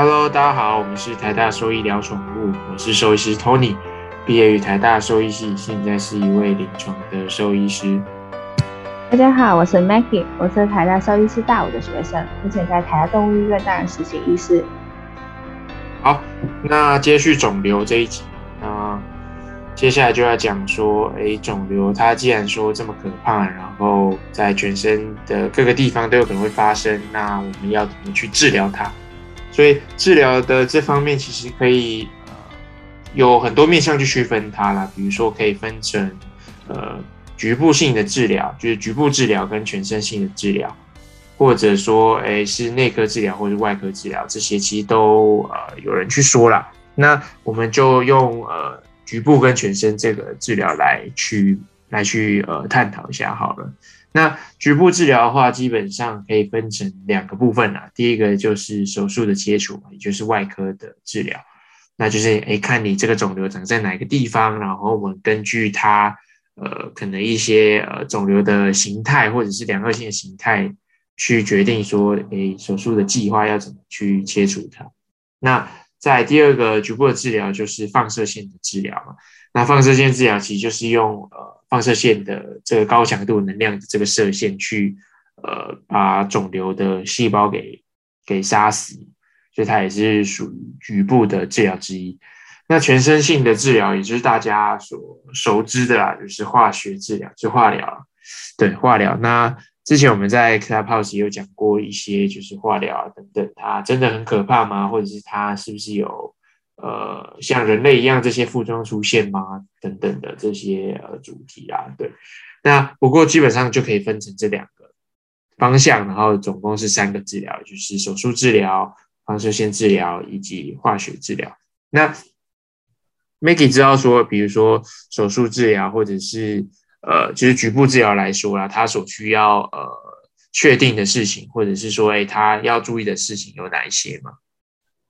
Hello，大家好，我们是台大兽医聊宠物，我是兽医师 Tony，毕业于台大兽医系，现在是一位临床的兽医师。大家好，我是 Maggie，我是台大兽医师大五的学生，目前在台大动物医院担任实习医师。好，那接续肿瘤这一集，那接下来就要讲说，哎，肿瘤它既然说这么可怕，然后在全身的各个地方都有可能会发生，那我们要怎么去治疗它？所以治疗的这方面其实可以呃有很多面向去区分它啦，比如说可以分成呃局部性的治疗，就是局部治疗跟全身性的治疗，或者说诶是内科治疗或者外科治疗，这些其实都呃有人去说了。那我们就用呃局部跟全身这个治疗来去来去呃探讨一下好了。那局部治疗的话，基本上可以分成两个部分啊。第一个就是手术的切除，也就是外科的治疗，那就是诶看你这个肿瘤长在哪个地方，然后我们根据它呃可能一些呃肿瘤的形态或者是良恶性的形态，去决定说诶手术的计划要怎么去切除它。那在第二个局部的治疗就是放射线的治疗嘛。那放射线治疗其实就是用呃放射线的这个高强度能量的这个射线去呃把肿瘤的细胞给给杀死，所以它也是属于局部的治疗之一。那全身性的治疗，也就是大家所熟知的啦，就是化学治疗，就化疗。对，化疗。那之前我们在 Clubhouse 有讲过一些，就是化疗啊等等，它真的很可怕吗？或者是它是不是有？呃，像人类一样这些副作用出现吗？等等的这些呃主题啊，对。那不过基本上就可以分成这两个方向，然后总共是三个治疗，就是手术治疗、放射线治疗以及化学治疗。那 Maggie 知道说，比如说手术治疗或者是呃，就是局部治疗来说啦，他所需要呃确定的事情，或者是说，哎，他要注意的事情有哪一些吗？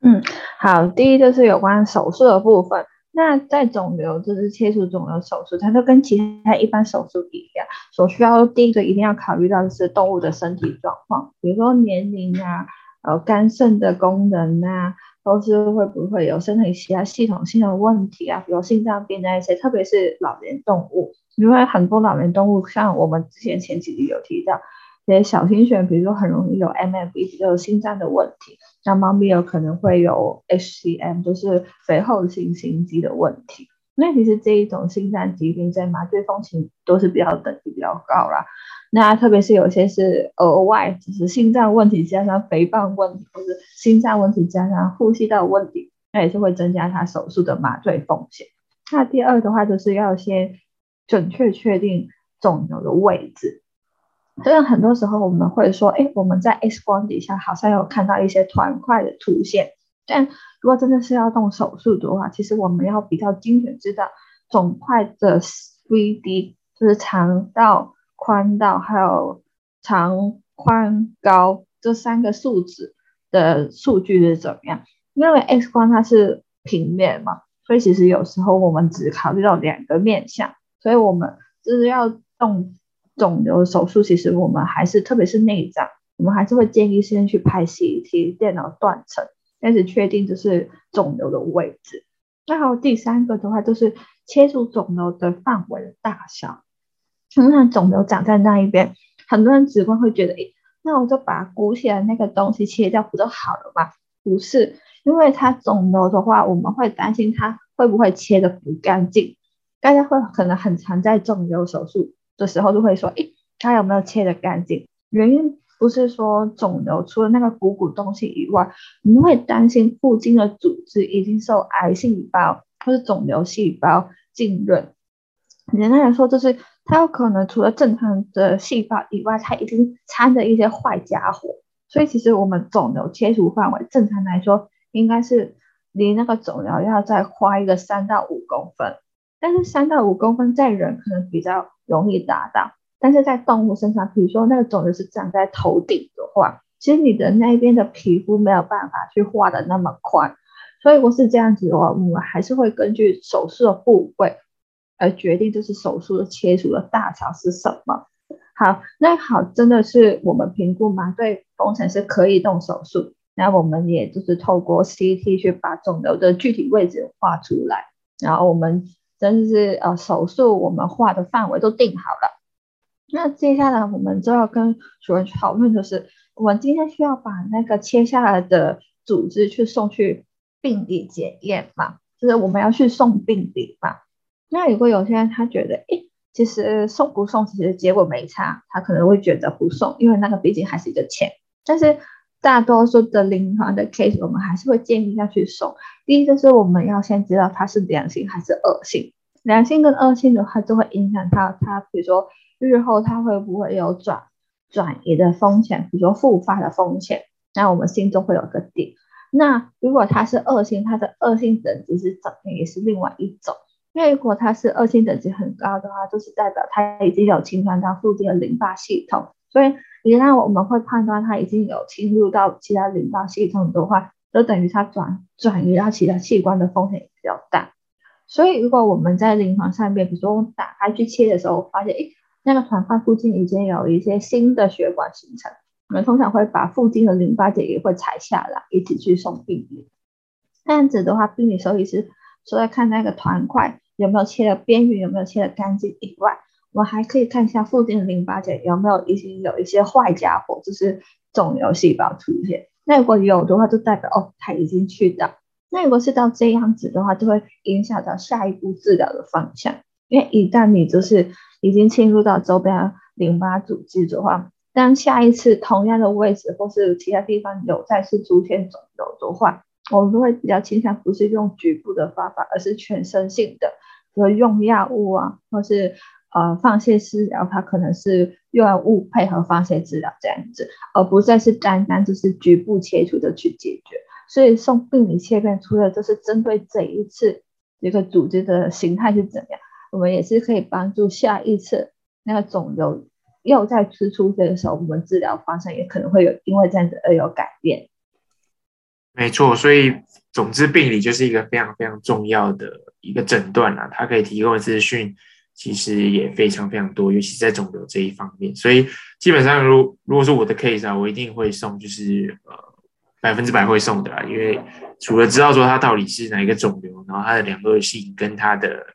嗯，好，第一就是有关手术的部分。那在肿瘤就是切除肿瘤手术，它就跟其他一般手术一样，所需要第一个一定要考虑到的是动物的身体状况，比如说年龄啊，呃，肝肾的功能啊，都是会不会有身体其他系统性的问题啊，比如心脏病那一些，特别是老年动物，因为很多老年动物，像我们之前前几集有提到，这些小型犬，比如说很容易有 MFB，就是心脏的问题。那猫咪有可能会有 HCM，就是肥厚性心肌的问题。那其实这一种心脏疾病在麻醉风险都是比较等级比较高啦。那特别是有些是额外，就是心脏问题加上肥胖问题，或者心脏问题加上呼吸道问题，那也是会增加它手术的麻醉风险。那第二的话，就是要先准确确定肿瘤的位置。虽然很多时候我们会说，哎，我们在 X 光底下好像有看到一些团块的出现，但如果真的是要动手术的话，其实我们要比较精准知道肿块的 3D，就是长到宽到还有长宽高这三个数值的数据是怎么样？因为 X 光它是平面嘛，所以其实有时候我们只考虑到两个面相，所以我们就是要动。肿瘤手术其实我们还是，特别是内脏，我们还是会建议先去拍 CT 电脑断层，开始确定就是肿瘤的位置。那还有第三个的话，就是切除肿瘤的范围的大小。那肿瘤长在那一边，很多人直观会觉得，诶，那我就把鼓起来那个东西切掉不就好了吗？不是，因为它肿瘤的话，我们会担心它会不会切的不干净。大家会可能很常在肿瘤手术。的时候就会说，诶，他有没有切的干净？原因不是说肿瘤除了那个鼓鼓东西以外，你会担心附近的组织已经受癌细胞或是肿瘤细胞浸润。简单来说，就是它有可能除了正常的细胞以外，它已经掺着一些坏家伙。所以其实我们肿瘤切除范围，正常来说应该是离那个肿瘤要再花一个三到五公分。但是三到五公分在人可能比较容易达到，但是在动物身上，比如说那个肿瘤是长在头顶的话，其实你的那边的皮肤没有办法去画的那么宽，所以如果是这样子的话，我们还是会根据手术的部位而决定，就是手术切除的大小是什么。好，那好，真的是我们评估麻醉工程是可以动手术，那我们也就是透过 CT 去把肿瘤的具体位置画出来，然后我们真的是呃手术我们画的范围都定好了。那接下来我们就要跟主任讨论，就是我们今天需要把那个切下来的组织去送去病理检验嘛，就是我们要去送病理嘛。那如果有些人他觉得，哎，其实送不送其实结果没差，他可能会觉得不送，因为那个毕竟还是一个钱。但是大多数的临床的 case，我们还是会建议要去送。第一就是我们要先知道它是良性还是恶性，良性跟恶性的话就会影响到它，比如说日后它会不会有转转移的风险，比如说复发的风险，那我们心中会有个底。那如果它是恶性，它的恶性等级是怎么，也是另外一种。因为如果它是恶性等级很高的话，就是代表它已经有侵犯到附近的淋巴系统，所以一旦我们会判断它已经有侵入到其他淋巴系统的话，就等于它转转移到其他器官的风险也比较大。所以如果我们在临床上面，比如说我们打开去切的时候，发现诶那个团块附近已经有一些新的血管形成，我们通常会把附近的淋巴结也会裁下来，一起去送病理。这样子的话，病理手医师除了看那个团块。有没有切的边缘，有没有切的干净以外，我还可以看一下附近的淋巴结有没有已经有一些坏家伙，就是肿瘤细胞出现。那如果有的话，就代表哦，它已经去掉。那如果是到这样子的话，就会影响到下一步治疗的方向。因为一旦你就是已经侵入到周边淋巴组织的话，当下一次同样的位置或是其他地方有再次出现肿瘤的话，我们会比较倾向不是用局部的方法，而是全身性的。比如用药物啊，或是呃放射治疗，它可能是药物配合放射治疗这样子，而不再是单单就是局部切除的去解决。所以送病理切片，除了就是针对这一次这个组织的形态是怎样，我们也是可以帮助下一次那个肿瘤又再次出现的时候，我们治疗方向也可能会有因为这样子而有改变。没错，所以总之病理就是一个非常非常重要的。一个诊断啊，它可以提供资讯其实也非常非常多，尤其在肿瘤这一方面。所以基本上，如如果说我的 case 啊，我一定会送，就是呃百分之百会送的啦。因为除了知道说它到底是哪一个肿瘤，然后它的两恶性跟它的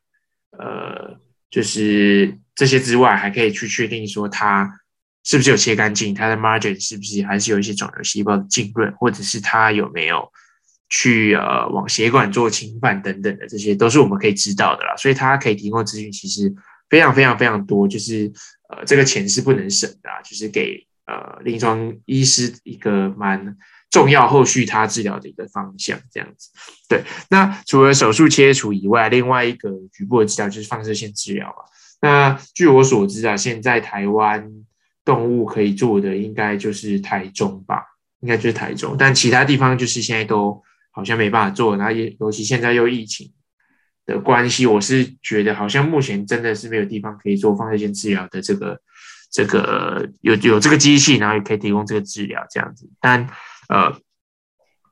呃就是这些之外，还可以去确定说它是不是有切干净，它的 margin 是不是还是有一些肿瘤细胞的浸润，或者是它有没有。去呃往血管做侵犯等等的，这些都是我们可以知道的啦。所以它可以提供资讯，其实非常非常非常多。就是呃这个钱是不能省的，就是给呃临床医师一个蛮重要后续他治疗的一个方向，这样子。对，那除了手术切除以外，另外一个局部的治疗就是放射线治疗嘛。那据我所知啊，现在台湾动物可以做的应该就是台中吧，应该就是台中，但其他地方就是现在都。好像没办法做，然后也尤其现在又疫情的关系，我是觉得好像目前真的是没有地方可以做放射线治疗的这个这个有有这个机器，然后也可以提供这个治疗这样子。但呃，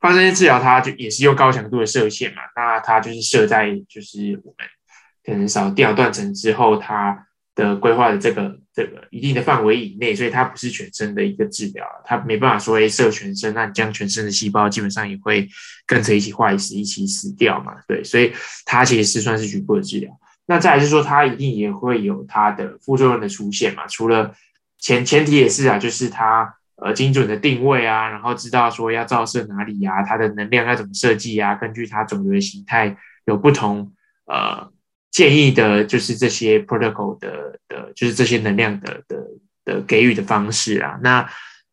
放射线治疗它就也是用高强度的射线嘛，那它就是射在就是我们可能少掉断层之后它。的规划的这个这个一定的范围以内，所以它不是全身的一个治疗，它没办法说诶射全身，那你将全身的细胞基本上也会跟着一起坏死，一起死掉嘛？对，所以它其实是算是局部的治疗。那再来是说，它一定也会有它的副作用的出现嘛？除了前前提也是啊，就是它呃精准的定位啊，然后知道说要照射哪里呀，它的能量要怎么设计啊，根据它肿瘤的形态有不同呃。建议的就是这些 protocol 的的，就是这些能量的的的给予的方式啊。那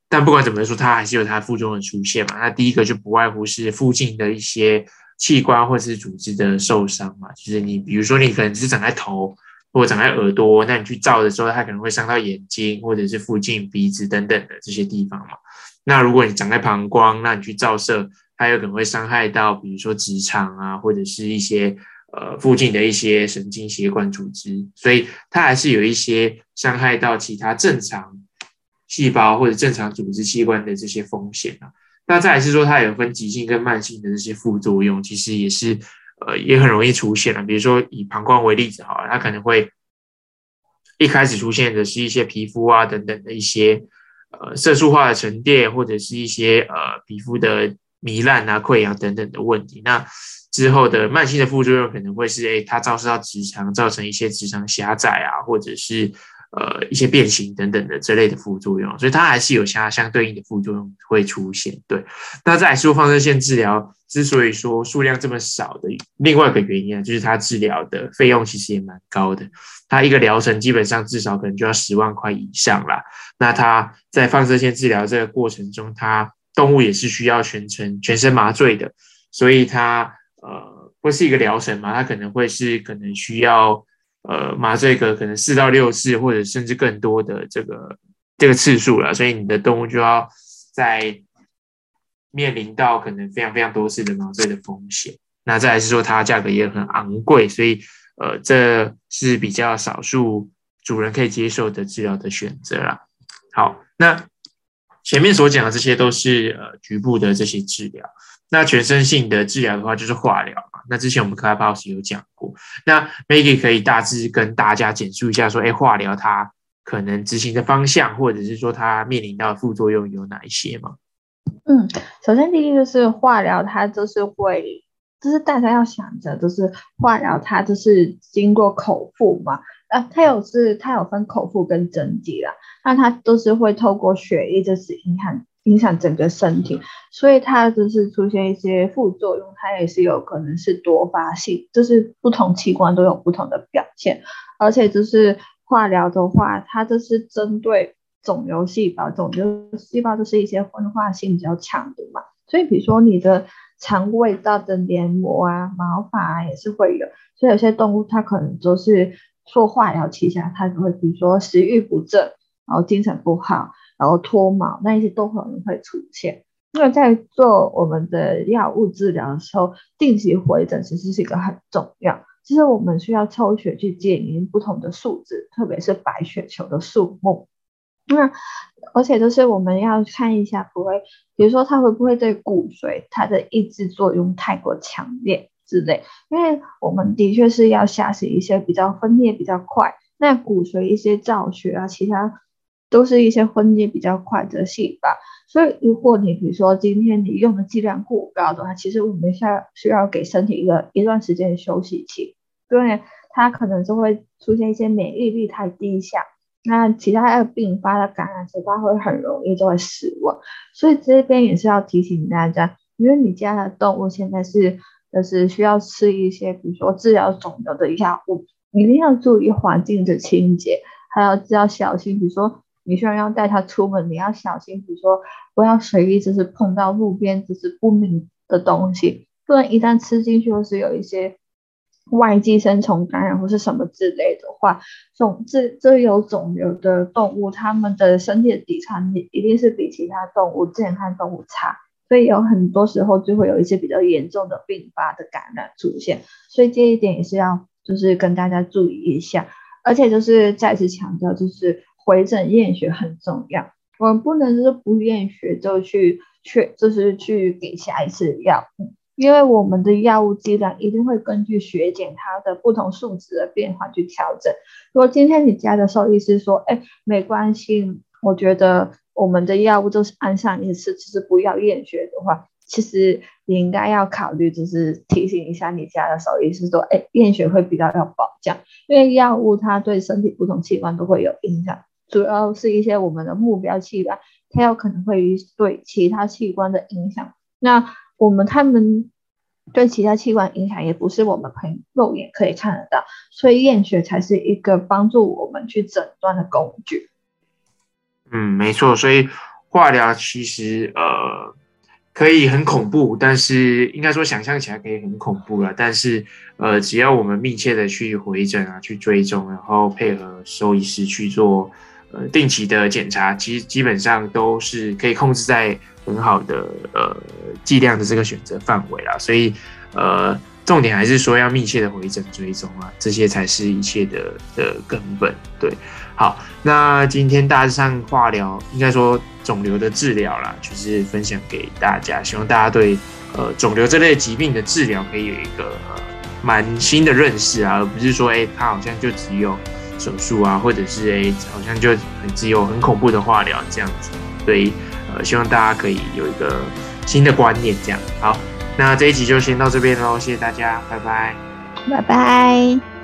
但不管怎么说，它还是有它副作用的出现嘛。那第一个就不外乎是附近的一些器官或者是组织的受伤嘛。就是你比如说你可能是长在头或者长在耳朵，那你去照的时候，它可能会伤到眼睛或者是附近鼻子等等的这些地方嘛。那如果你长在膀胱，那你去照射，它有可能会伤害到比如说直肠啊，或者是一些。呃，附近的一些神经血管组织，所以它还是有一些伤害到其他正常细胞或者正常组织器官的这些风险啊。那再来是说，它有分急性跟慢性的这些副作用，其实也是呃也很容易出现了。比如说以膀胱为例子好了，它可能会一开始出现的是一些皮肤啊等等的一些呃色素化的沉淀，或者是一些呃皮肤的糜烂啊、溃疡等等的问题。那之后的慢性的副作用可能会是，哎，它照射到直肠，造成一些直肠狭窄啊，或者是。呃，一些变形等等的这类的副作用，所以它还是有相相对应的副作用会出现。对，那在说放射线治疗之所以说数量这么少的另外一个原因啊，就是它治疗的费用其实也蛮高的。它一个疗程基本上至少可能就要十万块以上啦。那它在放射线治疗这个过程中，它动物也是需要全程全身麻醉的，所以它呃会是一个疗程嘛？它可能会是可能需要。呃，麻醉个可能四到六次，或者甚至更多的这个这个次数了，所以你的动物就要在面临到可能非常非常多次的麻醉的风险。那再来是说，它价格也很昂贵，所以呃，这是比较少数主人可以接受的治疗的选择啦。好，那前面所讲的这些都是呃局部的这些治疗。那全身性的治疗的话，就是化疗嘛。那之前我们 Clubhouse 有讲过。那 Maggie 可以大致跟大家简述一下，说，哎，化疗它可能执行的方向，或者是说它面临到的副作用有哪一些吗？嗯，首先第一就是化疗，它就是会，就是大家要想着，就是化疗它就是经过口服嘛。啊，它有是它有分口服跟针剂啦。那它都是会透过血液，就是影响。影响整个身体，所以它就是出现一些副作用，它也是有可能是多发性，就是不同器官都有不同的表现。而且就是化疗的话，它就是针对肿瘤细胞，肿瘤细胞就是一些分化性比较强的嘛。所以比如说你的肠胃道的黏膜啊、毛发啊也是会有。所以有些动物它可能就是做化疗期下，它就会比如说食欲不振，然后精神不好。然后脱毛那一些都可能会出现。那在做我们的药物治疗的时候，定期回诊其实是一个很重要。其实我们需要抽血去检验不同的数字，特别是白血球的数目。那而且就是我们要看一下，不会，比如说它会不会对骨髓它的抑制作用太过强烈之类。因为我们的确是要下死一些比较分裂比较快，那骨髓一些造血啊，其他。都是一些分裂比较快的细胞，所以如果你比如说今天你用的剂量过高的话，其实我们需要需要给身体一个一段时间的休息期，因为它可能就会出现一些免疫力太低下，那其他的并发的感染，它会很容易就会死亡。所以这边也是要提醒大家，因为你家的动物现在是就是需要吃一些比如说治疗肿瘤的药物，一定要注意环境的清洁，还要要小心，比如说。你虽然要带它出门，你要小心，比如说不要随意就是碰到路边就是不明的东西，不然一旦吃进去或是有一些外寄生虫感染或是什么之类的话，肿这这有肿瘤的动物，它们的身体的抵抗力一定是比其他动物健康动物差，所以有很多时候就会有一些比较严重的并发的感染出现，所以这一点也是要就是跟大家注意一下，而且就是再次强调就是。回诊验血很重要，我们不能是不验血就去去就是去给下一次药，因为我们的药物剂量一定会根据血检它的不同数值的变化去调整。如果今天你家的兽医师说，哎，没关系，我觉得我们的药物都是按上一次，就是不要验血的话，其实你应该要考虑，就是提醒一下你家的兽医师说，哎，验血会比较要保障，因为药物它对身体不同器官都会有影响。主要是一些我们的目标器官，它有可能会对其他器官的影响。那我们他们对其他器官影响，也不是我们凭肉眼可以看得到，所以验血才是一个帮助我们去诊断的工具。嗯，没错。所以化疗其实呃可以很恐怖，但是应该说想象起来可以很恐怖了。但是呃，只要我们密切的去回诊啊，去追踪，然后配合兽医师去做。呃，定期的检查，其实基本上都是可以控制在很好的呃剂量的这个选择范围啦。所以呃，重点还是说要密切的回诊追踪啊，这些才是一切的的根本。对，好，那今天大致上化疗，应该说肿瘤的治疗啦，就是分享给大家，希望大家对呃肿瘤这类疾病的治疗可以有一个蛮新的认识啊，而不是说哎，它好像就只有。手术啊，或者是诶好像就很只有很恐怖的化疗这样子，所以呃希望大家可以有一个新的观念这样。好，那这一集就先到这边喽，谢谢大家，拜拜，拜拜。